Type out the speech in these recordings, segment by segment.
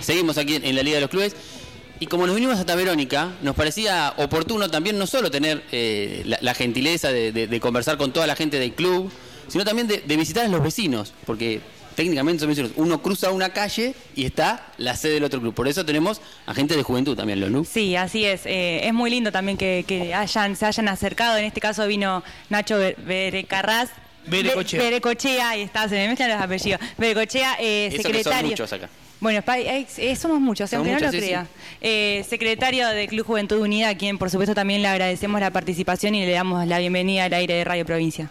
Seguimos aquí en la Liga de los Clubes. Y como nos vinimos hasta Verónica, nos parecía oportuno también no solo tener eh, la, gentileza de, conversar con toda la gente del club, sino también de, visitar a los vecinos, porque técnicamente son vecinos. Uno cruza una calle y está la sede del otro club. Por eso tenemos a gente de juventud también, ¿lo Sí, así es. Eh, es muy lindo también que, hayan, se hayan acercado. En este caso vino Nacho Berecarraz. Berecochea. Berecochea, ahí está, se me mezclan los apellidos. Berecochea, eh, secretario. muchos acá. Bueno, eh, somos muchos, aunque no lo crea. Eh, secretario del Club Juventud Unida, a quien por supuesto también le agradecemos la participación y le damos la bienvenida al aire de Radio Provincia.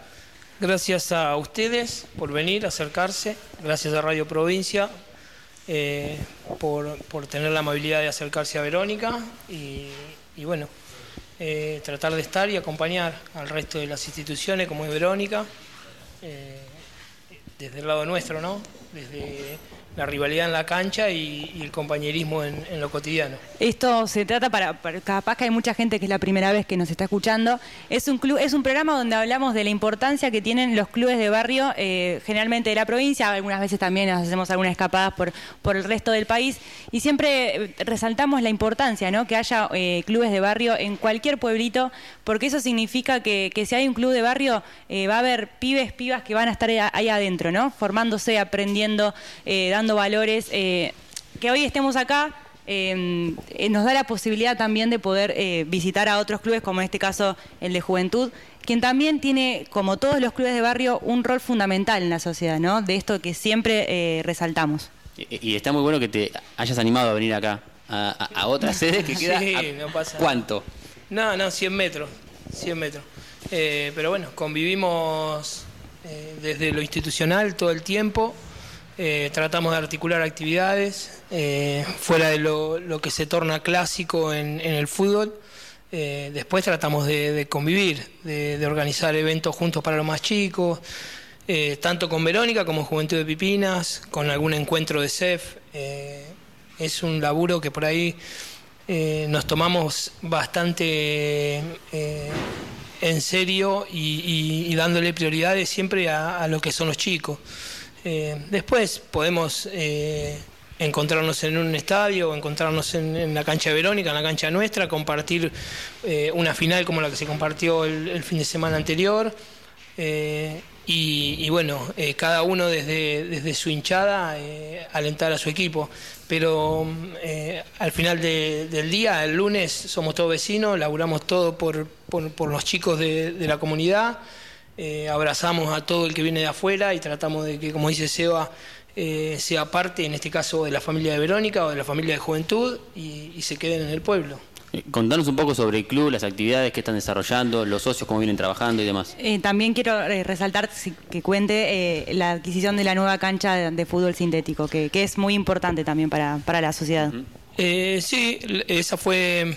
Gracias a ustedes por venir, acercarse, gracias a Radio Provincia eh, por, tener la amabilidad de acercarse a Verónica y, bueno, tratar de estar y acompañar al resto de las instituciones como es Verónica, desde el lado nuestro, ¿no? Desde la rivalidad en la cancha y, el compañerismo en, lo cotidiano. Esto se trata para, capaz que hay mucha gente que es la primera vez que nos está escuchando. Es un club, es un programa donde hablamos de la importancia que tienen los clubes de barrio, eh, generalmente de la provincia, algunas veces también nos hacemos algunas escapadas por, por el resto del país, y siempre eh, resaltamos la importancia, ¿no? Que haya eh, clubes de barrio en cualquier pueblito, porque eso significa que, si hay un club de barrio, va a haber pibes, pibas que van a estar ahí adentro, ¿no? Formándose, aprendiendo, dando valores. Eh, que hoy estemos acá eh, eh, nos da la posibilidad también de poder visitar a otros clubes, como en este caso el de Juventud, quien también tiene, como todos los clubes de barrio, un rol fundamental en la sociedad, ¿no? De esto que siempre resaltamos. Y, está muy bueno que te hayas animado a venir acá, a, otra sede que queda... no pasa ¿Cuánto? No, no, 100 metros, 100 metros. pero bueno, convivimos desde lo institucional todo el tiempo eh, tratamos de articular actividades eh, fuera de lo, que se torna clásico en, el fútbol. Eh, después tratamos de, convivir, de, organizar eventos juntos para los más chicos, tanto con Verónica como Juventud de Pipinas, con algún encuentro de CEF. es un laburo que por ahí nos tomamos bastante en serio y, dándole prioridades siempre a lo que son los chicos. Eh, después podemos eh, encontrarnos en un estadio o encontrarnos en, la cancha de Verónica, en la cancha nuestra, compartir eh, una final como la que se compartió el, fin de semana anterior. Y, bueno, cada uno desde, desde su hinchada alentar a su equipo. Pero al final del día, el lunes, somos todos vecinos, laburamos todo por, los chicos de la comunidad. Eh, abrazamos a todo el que viene de afuera y tratamos de que, como dice Seba, eh, sea parte, en este caso, de la familia de Verónica o de la familia de Juventud y, se queden en el pueblo. Eh, contanos un poco sobre el club, las actividades que están desarrollando, los socios, cómo vienen trabajando y demás. también quiero resaltar que cuente la adquisición de la nueva cancha de, fútbol sintético, que, es muy importante también para, la sociedad. sí, esa fue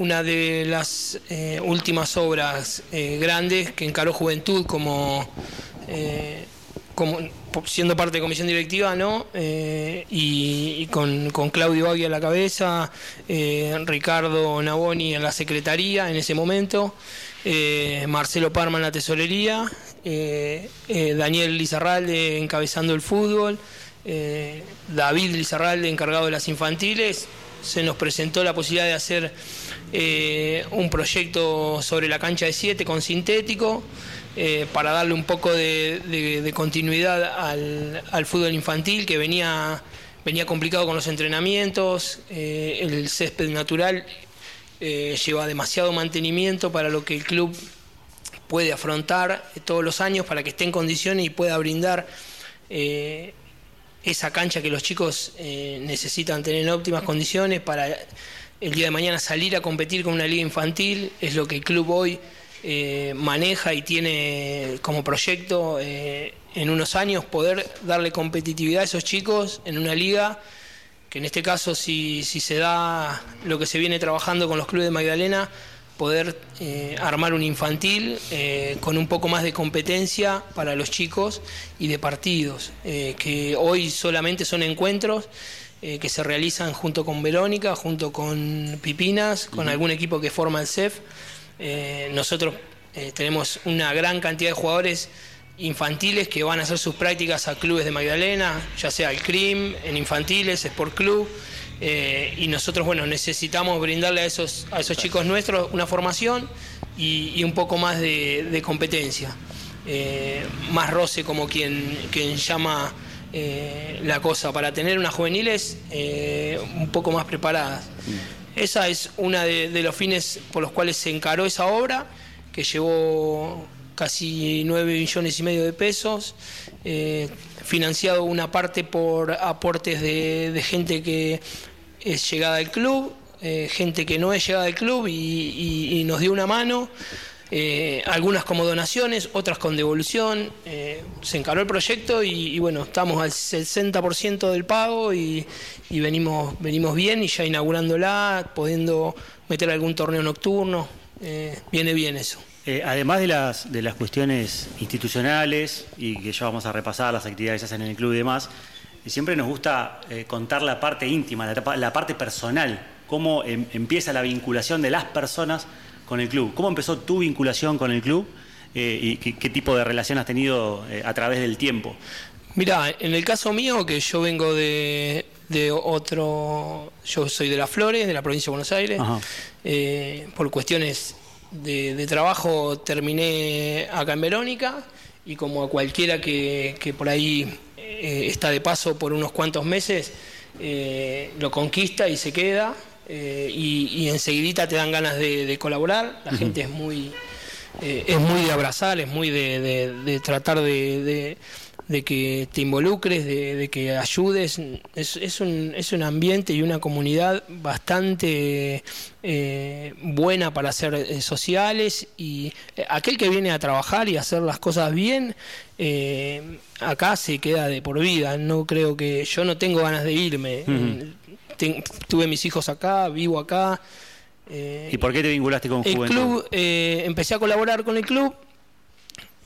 una de las eh, últimas obras eh, grandes que encaró Juventud como, eh, como siendo parte de comisión directiva, ¿no? y, con, Claudio Bagui a la cabeza, Ricardo Naboni en la secretaría en ese momento, Marcelo Parma en la tesorería, Daniel Lizarralde encabezando el fútbol, David Lizarralde encargado de las infantiles, se nos presentó la posibilidad de hacer eh, un proyecto sobre la cancha de 7 con sintético eh, para darle un poco de, continuidad al, fútbol infantil que venía, venía complicado con los entrenamientos, eh, el césped natural lleva demasiado mantenimiento para lo que el club puede afrontar todos los años para que esté en condiciones y pueda brindar esa cancha que los chicos necesitan tener en óptimas condiciones para el día de mañana salir a competir con una liga infantil, es lo que el club hoy eh, maneja y tiene como proyecto eh, en unos años poder darle competitividad a esos chicos en una liga que en este caso si, se da lo que se viene trabajando con los clubes de Magdalena, poder eh, armar un infantil con un poco más de competencia para los chicos y de partidos, que hoy solamente son encuentros eh, que se realizan junto con Verónica, junto con Pipinas, con algún equipo que forma el CEF. Eh, nosotros eh, tenemos una gran cantidad de jugadores infantiles que van a hacer sus prácticas a clubes de Magdalena, ya sea el CRIM, en infantiles, Sport Club. Y nosotros, bueno, necesitamos brindarle a esos, a esos chicos nuestros una formación y, un poco más de, competencia. Eh, más roce como quien, quien llama eh, la cosa, para tener unas juveniles un poco más preparadas. Mm. Esa es una de los fines por los cuales se encaró esa obra, que llevó casi 9 millones y medio de pesos, eh, financiado una parte por aportes de, gente que es llegada al club, eh, gente que no es llegada al club y, nos dio una mano. Eh, algunas como donaciones, otras con devolución. se encaró el proyecto y, bueno, estamos al 60% del pago y, y, venimos, venimos bien y ya inaugurándola, pudiendo meter algún torneo nocturno. viene bien eso. Eh, además de las, de las cuestiones institucionales y que ya vamos a repasar las actividades que se hacen en el club y demás, siempre nos gusta eh, contar la parte íntima, la, parte personal, cómo em, empieza la vinculación de las personas con el club. ¿Cómo empezó tu vinculación con el club eh, y qué, tipo de relación has tenido a través del tiempo? Mira, en el caso mío, que yo vengo de, otro, yo soy de Las Flores, de la provincia de Buenos Aires, por cuestiones de, trabajo terminé acá en Verónica y como a cualquiera que, por ahí eh, está de paso por unos cuantos meses, eh, lo conquista y se queda eh, y, y, enseguidita te dan ganas de, colaborar. La gente es muy, es muy de abrazar, es muy de tratar de de que te involucres, de, que ayudes. Es, es, un, es un ambiente y una comunidad bastante eh, buena para hacer eh, sociales y eh, aquel que viene a trabajar y hacer las cosas bien, acá se queda de por vida. No creo que yo no tengo ganas de irme. Tuve mis hijos acá, vivo acá. ¿Y por qué te vinculaste con el club? empecé a colaborar con el club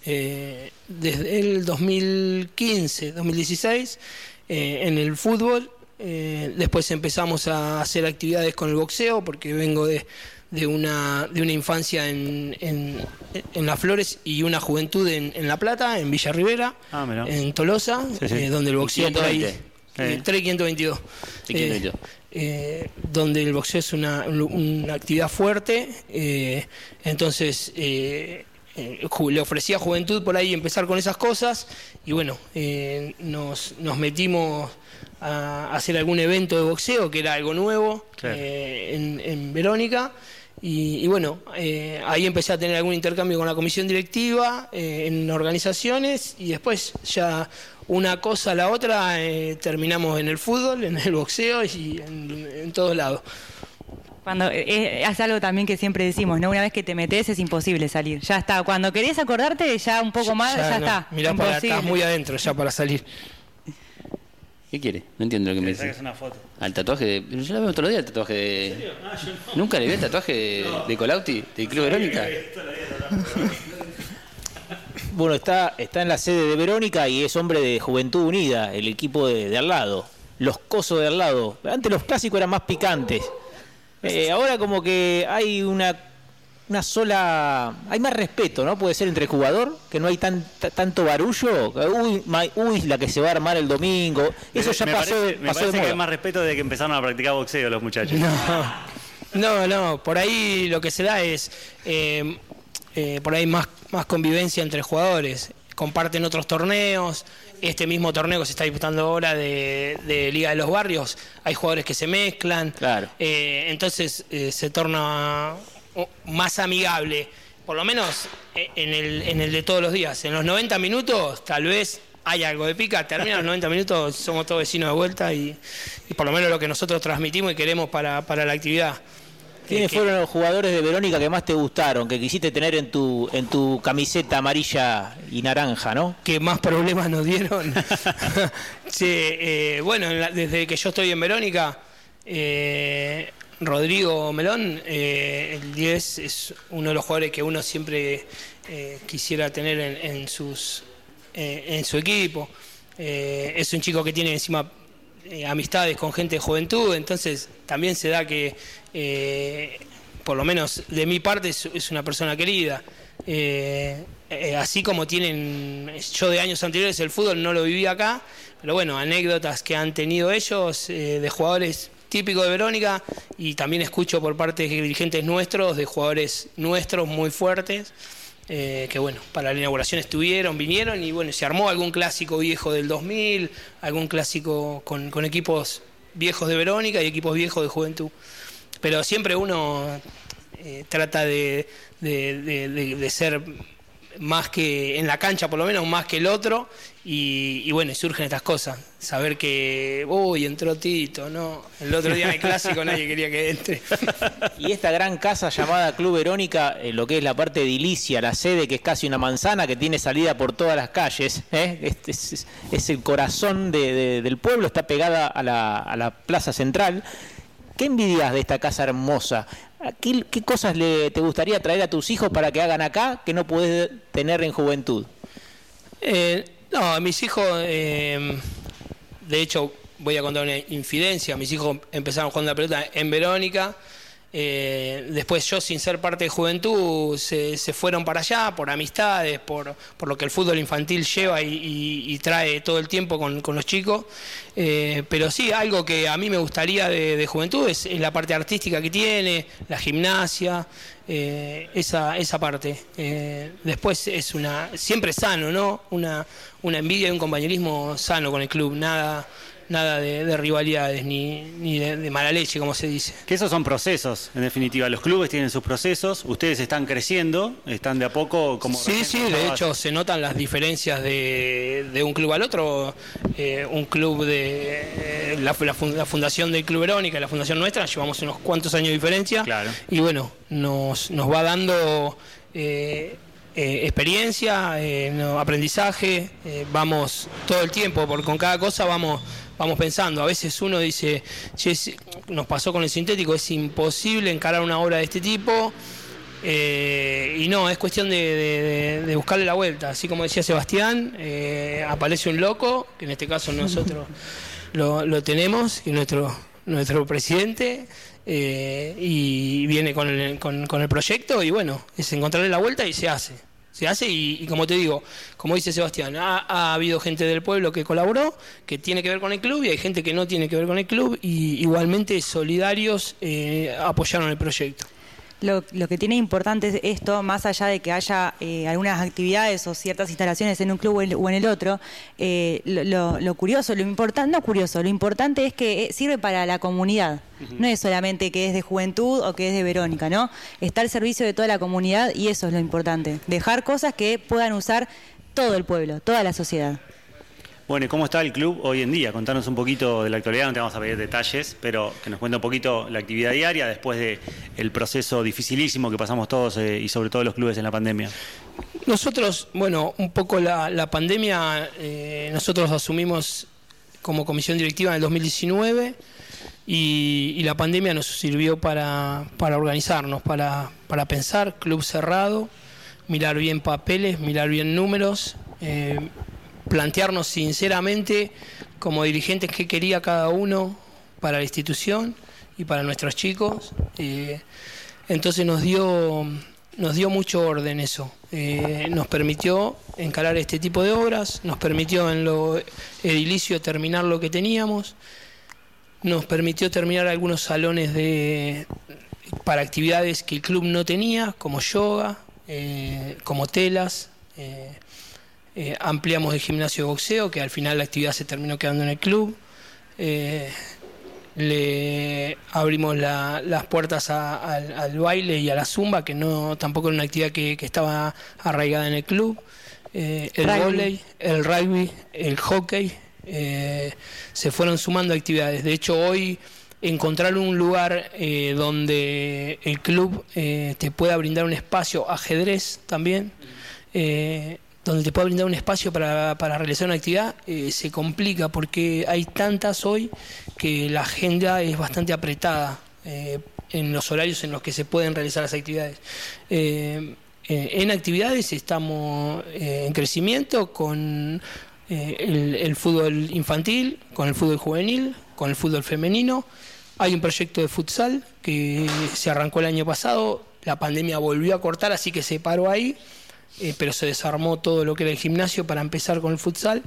eh, desde el 2015, 2016, eh, en el fútbol. Eh, después empezamos a hacer actividades con el boxeo, porque vengo de, de, una, de una infancia en, en, Las Flores y una juventud en, en La Plata, en Villa Rivera, ah, en Tolosa, donde el boxeo por ahí. 3522. donde el boxeo es una, una actividad fuerte. entonces, eh, le ofrecía a Juventud por ahí empezar con esas cosas y bueno, eh, nos, nos, metimos a hacer algún evento de boxeo que era algo nuevo eh, en, Verónica y, bueno, ahí empecé a tener algún intercambio con la comisión directiva en organizaciones y después ya una cosa a la otra terminamos en el fútbol, en el boxeo y en, en todos lados. Cuando eh, eh, es, algo también que siempre decimos, ¿no? Una vez que te metes es imposible salir. Ya está. Cuando querés acordarte, ya un poco más, ya, está. Mirá para acá, muy adentro ya para salir. ¿Qué quiere? No entiendo lo que me dice. una foto. Al tatuaje de. Yo la veo otro día el tatuaje de. Ah, ¿Nunca le vi el tatuaje de, de Colauti, del Club Verónica? bueno, está, está en la sede de Verónica y es hombre de Juventud Unida, el equipo de, de al lado. Los cosos de al lado. Antes los clásicos eran más picantes. Eh, ahora como que hay una, una sola... Hay más respeto, ¿no? Puede ser entre el jugador, que no hay tan, tanto barullo. Uy, uy, la que se va a armar el domingo. Eso ya pasó, parece, me parece que hay más respeto de que empezaron a practicar boxeo los muchachos. No, no, por ahí lo que se da es... Eh, eh, por ahí más, más convivencia entre jugadores. Comparten otros torneos, este mismo torneo que se está disputando ahora de, Liga de los Barrios, hay jugadores que se mezclan. Claro. Eh, entonces eh, se torna más amigable, por lo menos eh, en el, en el de todos los días. En los 90 minutos, tal vez hay algo de pica, termina los 90 minutos, somos todos vecinos de vuelta y, y, por lo menos lo que nosotros transmitimos y queremos para, para la actividad. ¿Quiénes fueron los jugadores de Verónica que más te gustaron, que quisiste tener en tu, en tu camiseta amarilla y naranja, no? Que más problemas nos dieron. sí, eh, bueno, desde que yo estoy en Verónica, eh, Rodrigo Melón, eh, el 10 es uno de los jugadores que uno siempre quisiera tener en, sus, en su equipo. es un chico que tiene encima amistades con gente de juventud, entonces también se da que eh, por lo menos de mi parte, es, una persona querida. Eh, eh, así como tienen, yo de años anteriores el fútbol no lo viví acá, pero bueno, anécdotas que han tenido ellos eh, de jugadores típicos de Verónica y también escucho por parte de dirigentes nuestros, de jugadores nuestros muy fuertes. que bueno, para la inauguración estuvieron, vinieron y bueno, se armó algún clásico viejo del 2000, algún clásico con, con equipos viejos de Verónica y equipos viejos de Juventud. Pero siempre uno eh, trata de, de, ser más que en la cancha por lo menos más que el otro. Y, bueno surgen estas cosas. Saber que uy entró Tito no el otro día en el clásico nadie quería que entre. Y esta gran casa llamada Club Verónica eh, lo que es la parte edilicia la sede que es casi una manzana que tiene salida por todas las calles ¿eh? este es, el corazón del pueblo está pegada a la plaza central. ¿Qué envidias de esta casa hermosa? ¿Qué, cosas le, te gustaría traer a tus hijos para que hagan acá que no puedes tener en juventud? Eh, no, mis hijos, eh, de hecho, voy a contar una infidencia. Mis hijos empezaron jugando la pelota en Verónica eh, después yo, sin ser parte de juventud, se, fueron para allá por amistades, por, por, lo que el fútbol infantil lleva y, trae todo el tiempo con, los chicos. Eh, pero sí, algo que a mí me gustaría de, juventud es, la parte artística que tiene, la gimnasia, eh, esa, esa parte. después es una, siempre sano, ¿no? Una, una envidia y un compañerismo sano con el club, nada nada de, rivalidades ni, ni de, mala leche, como se dice. Que esos son procesos, en definitiva. Los clubes tienen sus procesos, ustedes están creciendo, están de a poco como... Sí, sí, de hecho se notan las diferencias de, un club al otro. Eh, un club de... Eh, la, fundación del Club Verónica, la fundación nuestra, llevamos unos cuantos años de diferencia. Claro. Y bueno, nos, nos va dando... Eh, experiencia, aprendizaje, vamos todo el tiempo, porque con cada cosa vamos vamos pensando. A veces uno dice, nos pasó con el sintético, es imposible encarar una obra de este tipo. Eh, y no, es cuestión de, buscarle la vuelta. Así como decía Sebastián, eh, aparece un loco, que en este caso nosotros lo, tenemos, que es nuestro, nuestro presidente, eh, y viene con el, con el proyecto, y bueno, es encontrarle la vuelta y se hace se hace y, como te digo, como dice Sebastián, ha, habido gente del pueblo que colaboró, que tiene que ver con el club y hay gente que no tiene que ver con el club y igualmente solidarios eh, apoyaron el proyecto. Lo, que tiene importante esto, más allá de que haya eh, algunas actividades o ciertas instalaciones en un club o en el otro, eh, lo, curioso, lo importante, no curioso, lo importante es que sirve para la comunidad. No es solamente que es de juventud o que es de Verónica, ¿no? Está al servicio de toda la comunidad y eso es lo importante. Dejar cosas que puedan usar todo el pueblo, toda la sociedad. Bueno, ¿y cómo está el club hoy en día? Contanos un poquito de la actualidad, no te vamos a pedir detalles, pero que nos cuente un poquito la actividad diaria después del el proceso dificilísimo que pasamos todos eh, y sobre todo los clubes en la pandemia. Nosotros, bueno, un poco la, pandemia, eh, nosotros asumimos como comisión directiva en el 2019 y, la pandemia nos sirvió para, organizarnos, para, para pensar, club cerrado, mirar bien papeles, mirar bien números. Eh, plantearnos sinceramente como dirigentes qué quería cada uno para la institución y para nuestros chicos. Eh, entonces nos dio, nos dio mucho orden eso. Eh, nos permitió encarar este tipo de obras, nos permitió en lo edilicio terminar lo que teníamos, nos permitió terminar algunos salones de, para actividades que el club no tenía, como yoga, eh, como telas. Ampliamos el gimnasio de boxeo, que al final la actividad se terminó quedando en el club. Eh, le abrimos las puertas al, baile y a la zumba, que no tampoco era una actividad que, estaba arraigada en el club. Eh, el rugby. el rugby, el hockey, se fueron sumando actividades. De hecho, hoy encontrar un lugar donde el club te pueda brindar un espacio, ajedrez también, donde te pueda brindar un espacio para, realizar una actividad, eh, se complica porque hay tantas hoy que la agenda es bastante apretada eh, en los horarios en los que se pueden realizar las actividades. Eh, en actividades estamos en crecimiento con el, el fútbol infantil, con el fútbol juvenil, con el fútbol femenino. Hay un proyecto de futsal que se arrancó el año pasado, la pandemia volvió a cortar, así que se paró ahí, eh, pero se desarmó todo lo que era el gimnasio para empezar con el futsal.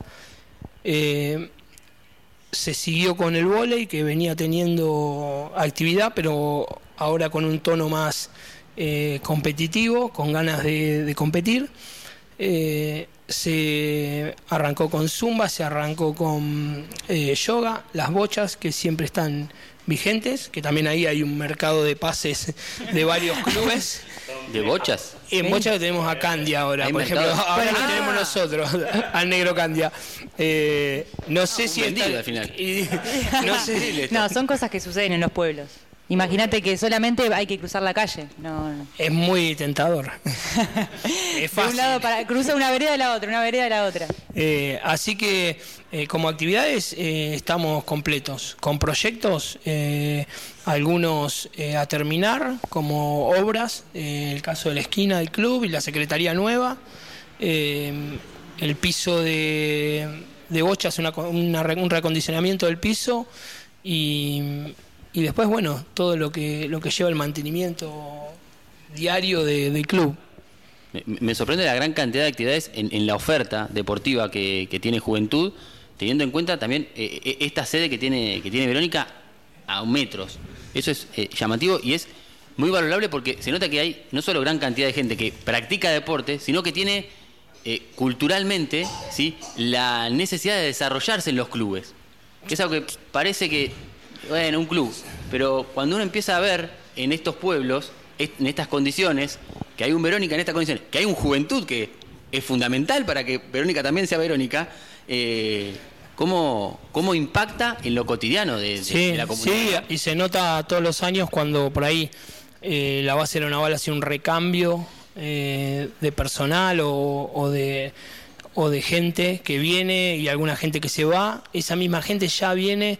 Eh, se siguió con el vóley, que venía teniendo actividad, pero ahora con un tono más eh, competitivo, con ganas de, competir. Se arrancó con zumba, se arrancó con yoga, las bochas que siempre están vigentes, que también ahí hay un mercado de pases de varios clubes. ¿De bochas? En bochas tenemos a Candia ahora, por ejemplo, ahora lo tenemos nosotros, al negro Candia. Eh, no sé si vendido está- al final. y- no sé, No, son cosas que suceden en los pueblos. Imagínate que solamente hay que cruzar la calle. No, no. es muy tentador. es De fácil. un lado para cruza una vereda de la otra, una vereda de la otra. Eh, así que eh, como actividades eh, estamos completos, con proyectos, algunos a terminar, como obras, el caso de la esquina del club y la secretaría nueva, el piso de, de bochas, una, una un reacondicionamiento del piso y, y después, bueno, todo lo que, lo que lleva el mantenimiento diario de- del club. Me, sorprende la gran cantidad de actividades en, la oferta deportiva que, que tiene Juventud, teniendo en cuenta también eh, eh, esta sede que tiene, que tiene Verónica a metros. Eso es eh, llamativo y es muy valorable porque se nota que hay no solo gran cantidad de gente que practica deporte, sino que tiene culturalmente ¿sí? la necesidad de desarrollarse en los clubes. Que es algo que parece que, bueno, un club, pero cuando uno empieza a ver en estos pueblos, en estas condiciones, que hay un Verónica en estas condiciones, que hay un Juventud que es fundamental para que Verónica también sea Verónica, eh, ¿cómo, ¿cómo impacta en lo cotidiano de, de- Sí, de la comunidad? sí, y se nota todos los años cuando por ahí eh, la base de la naval hace un recambio eh, de personal o, o de o de gente que viene y alguna gente que se va, esa misma gente ya viene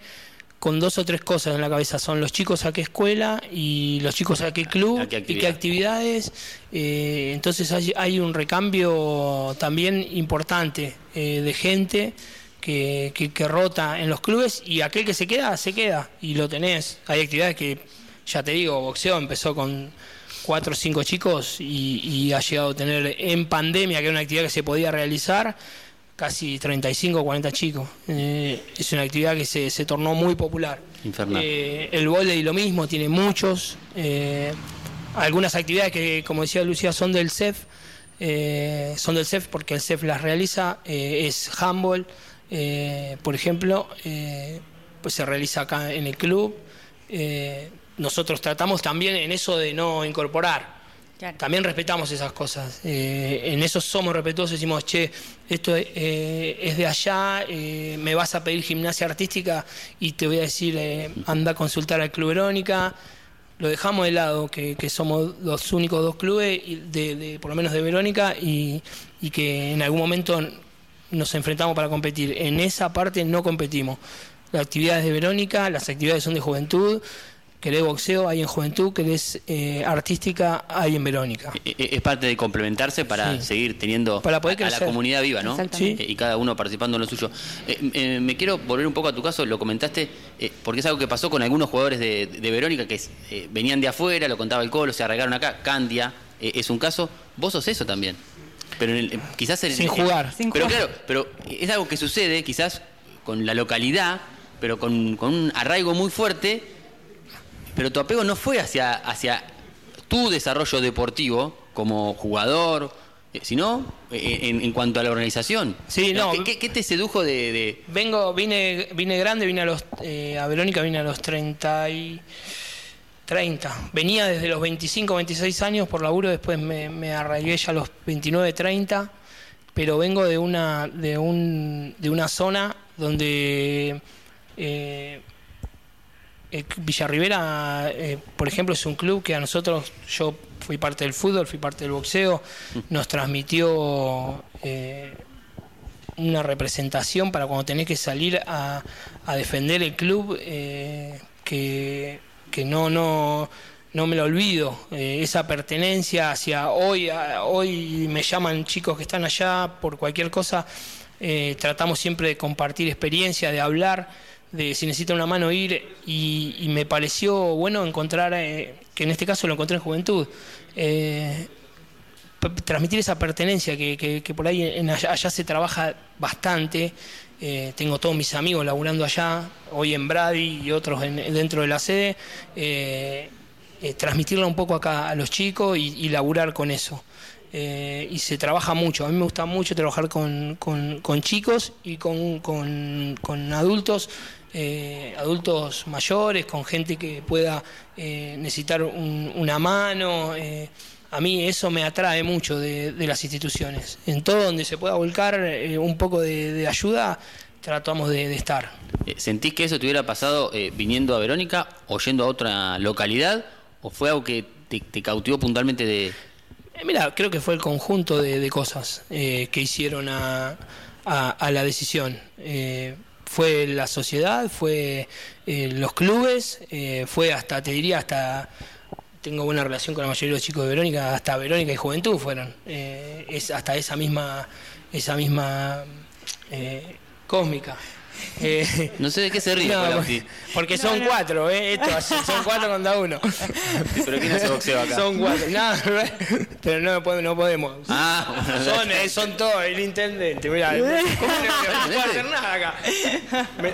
con dos o tres cosas en la cabeza, son los chicos a qué escuela y los chicos a qué club ¿A qué y qué actividades, eh, entonces hay, hay un recambio también importante eh, de gente que, que, que rota en los clubes y aquel que se queda, se queda y lo tenés. Hay actividades que, ya te digo, boxeo empezó con cuatro o cinco chicos y, y ha llegado a tener en pandemia, que era una actividad que se podía realizar, casi 35 o 40 chicos. Eh, es una actividad que se, se tornó muy popular. Infernal. Eh, el volei lo mismo, tiene muchos. eh, algunas actividades que, como decía Lucía, son del CEF. eh, son del CEF porque el CEF las realiza. es handball, por ejemplo, pues se realiza acá en el club. Nosotros tratamos también en eso de no incorporar. También respetamos esas cosas. Eh, en eso somos respetuosos. Decimos, che, esto eh, es de allá, eh, me vas a pedir gimnasia artística y te voy a decir, eh, anda a consultar al Club Verónica. Lo dejamos de lado, que, que somos los únicos dos clubes, de- por lo menos de Verónica, y, y que en algún momento nos enfrentamos para competir. En esa parte no competimos. Las actividades de Verónica, las actividades son de juventud. Querés boxeo, hay en juventud. Querés eh, artística, hay en Verónica. Eh, eh, Es parte de complementarse para Sí. seguir teniendo Para poder a- a, la comunidad viva, ¿no? Exactamente. Eh, Y cada uno participando en lo suyo. Eh, eh, me quiero volver un poco a tu caso, lo comentaste, eh, porque es algo que pasó con algunos jugadores de, de Verónica que eh, venían de afuera, lo contaba el Colo, se arraigaron acá. Candia eh, es un caso. Vos sos eso también. Pero en el- quizás en, Sin en- jugar. Sin pero jugar. claro, pero es algo que sucede quizás con la localidad, pero con, con un arraigo muy fuerte pero tu apego no fue hacia, hacia tu desarrollo deportivo como jugador, eh, sino eh, en, en cuanto a la organización. Sí, no. ¿Qué, qué- qué te sedujo de, de- Vengo, vine, vine grande, vine a los, eh, a Verónica vine a los 30 y 30. Venía desde los 25, 26 años por laburo, después me, me arraigué ya a los 29, 30, pero vengo de una, de un, de una zona donde eh, eh, Villarribera, eh, por ejemplo, es un club que a nosotros, yo fui parte del fútbol, fui parte del boxeo, nos transmitió eh, una representación para cuando tenés que salir a, defender el club, eh, que, que no, no, no me lo olvido, eh, esa pertenencia hacia hoy, hoy me llaman chicos que están allá por cualquier cosa, tratamos siempre de compartir experiencia, de hablar, de si necesita una mano ir y, me pareció bueno encontrar, eh, que en este caso lo encontré en juventud, eh, transmitir esa pertenencia que, que- por ahí en allá, allá se trabaja bastante. Eh, tengo todos mis amigos laburando allá, hoy en Brady y otros en- dentro de la sede. Transmitirla un poco acá a los chicos y, y laburar con eso. Eh, y se trabaja mucho. A mí me gusta mucho trabajar con, con- chicos y con, con- adultos, eh, adultos mayores, con gente que pueda eh, necesitar un- una mano. a mí eso me atrae mucho de, las instituciones. En todo donde se pueda volcar un poco de, ayuda, tratamos de, estar. ¿Sentís que eso te hubiera pasado viniendo a Verónica o yendo a otra localidad? ¿O fue algo que te, te cautivó puntualmente de, Eh, Mira, creo que fue el conjunto de, de cosas eh, que hicieron a, a- a la decisión. Eh, fue la sociedad, fue eh, los clubes, fue hasta, te diría, hasta, tengo buena relación con la mayoría de los chicos de Verónica, hasta Verónica y Juventud fueron. Es hasta esa misma, esa misma cósmica. Eh, No sé de qué se ríe, no, Colauti. porque son cuatro, ¿eh? Esto, así, son cuatro contra uno. ¿Pero quién hace boxeo acá? Son cuatro. No, pero no, podemos- no podemos. Ah, bueno, Son, eh, son todos, el intendente, mirá, ¿cómo no, no puedo hacer nada acá? Me,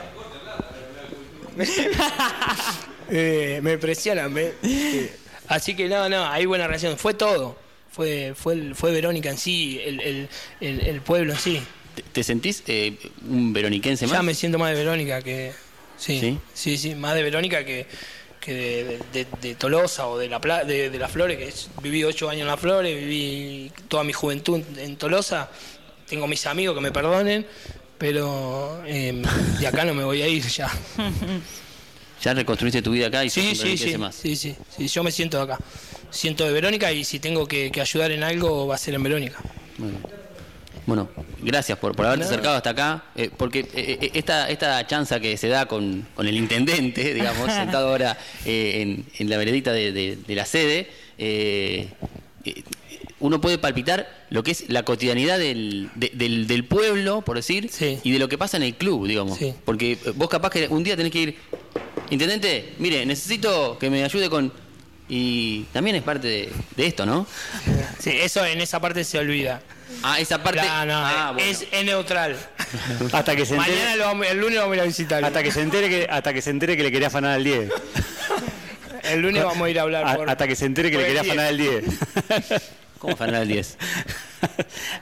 eh, me presionan, me- eh, así que no, no, hay buena relación, fue todo, fue, fue, el- fue Verónica en sí, el, el, el, el pueblo en sí. ¿Te, te sentís eh, un veroniquense más? Ya me siento más de Verónica que. Sí, ¿Sí? sí, sí, más de Verónica que, que de, de- de- de Tolosa o de la Pla- de, de Las Flores, que es- viví ocho años en Las Flores, viví toda mi juventud en Tolosa. Tengo mis amigos que me perdonen, pero eh, de acá no me voy a ir ya. Ya reconstruiste tu vida acá y Sí, sí, sí, más. sí, sí, sí, yo me siento de acá. Siento de Verónica y si tengo que, que ayudar en algo va a ser en Verónica. Muy bien. Bueno, gracias por, por haberte acercado hasta acá, eh, porque eh, eh, esta, esta chanza que se da con, con el intendente, digamos, sentado ahora eh, en, en la veredita de, de- de la sede, uno puede palpitar lo que es la cotidianidad del, de- del, del pueblo, por decir, Sí. y de lo que pasa en el club, digamos. Sí. Porque vos capaz que un día tenés que ir, intendente, mire, necesito que me ayude con... Y también es parte de, de esto, ¿no? Sí, eso en esa parte se olvida. Ah, esa parte... No, no, Ah, bueno. es, es neutral. Hasta que se entere, Mañana lo vamos- el lunes vamos a ir a visitar. hasta que se entere que hasta que se entere que le quería afanar al 10. El lunes vamos a ir a hablar. A- por- hasta que se entere que le quería afanar al 10. ¿Cómo Fernando el 10?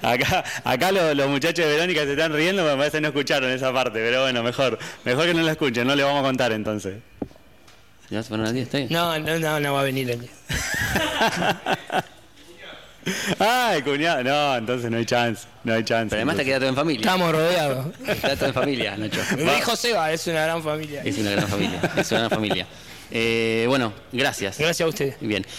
acá acá los, los muchachos de Verónica se están riendo, me parece que no escucharon esa parte, pero bueno, mejor, mejor que no la escuchen, no le vamos a contar entonces. ¿Ya Fernando el 10? ¿Está bien? No, no, no, no va a venir el día. Ay, cuñado, no, entonces no hay chance, no hay chance. Pero además te queda todo en familia. Estamos rodeados. Está todo en familia, Nacho. Me dijo Seba, es una gran familia. Es una gran familia. Es una gran familia. Eh, bueno, gracias. Gracias a ustedes. Bien.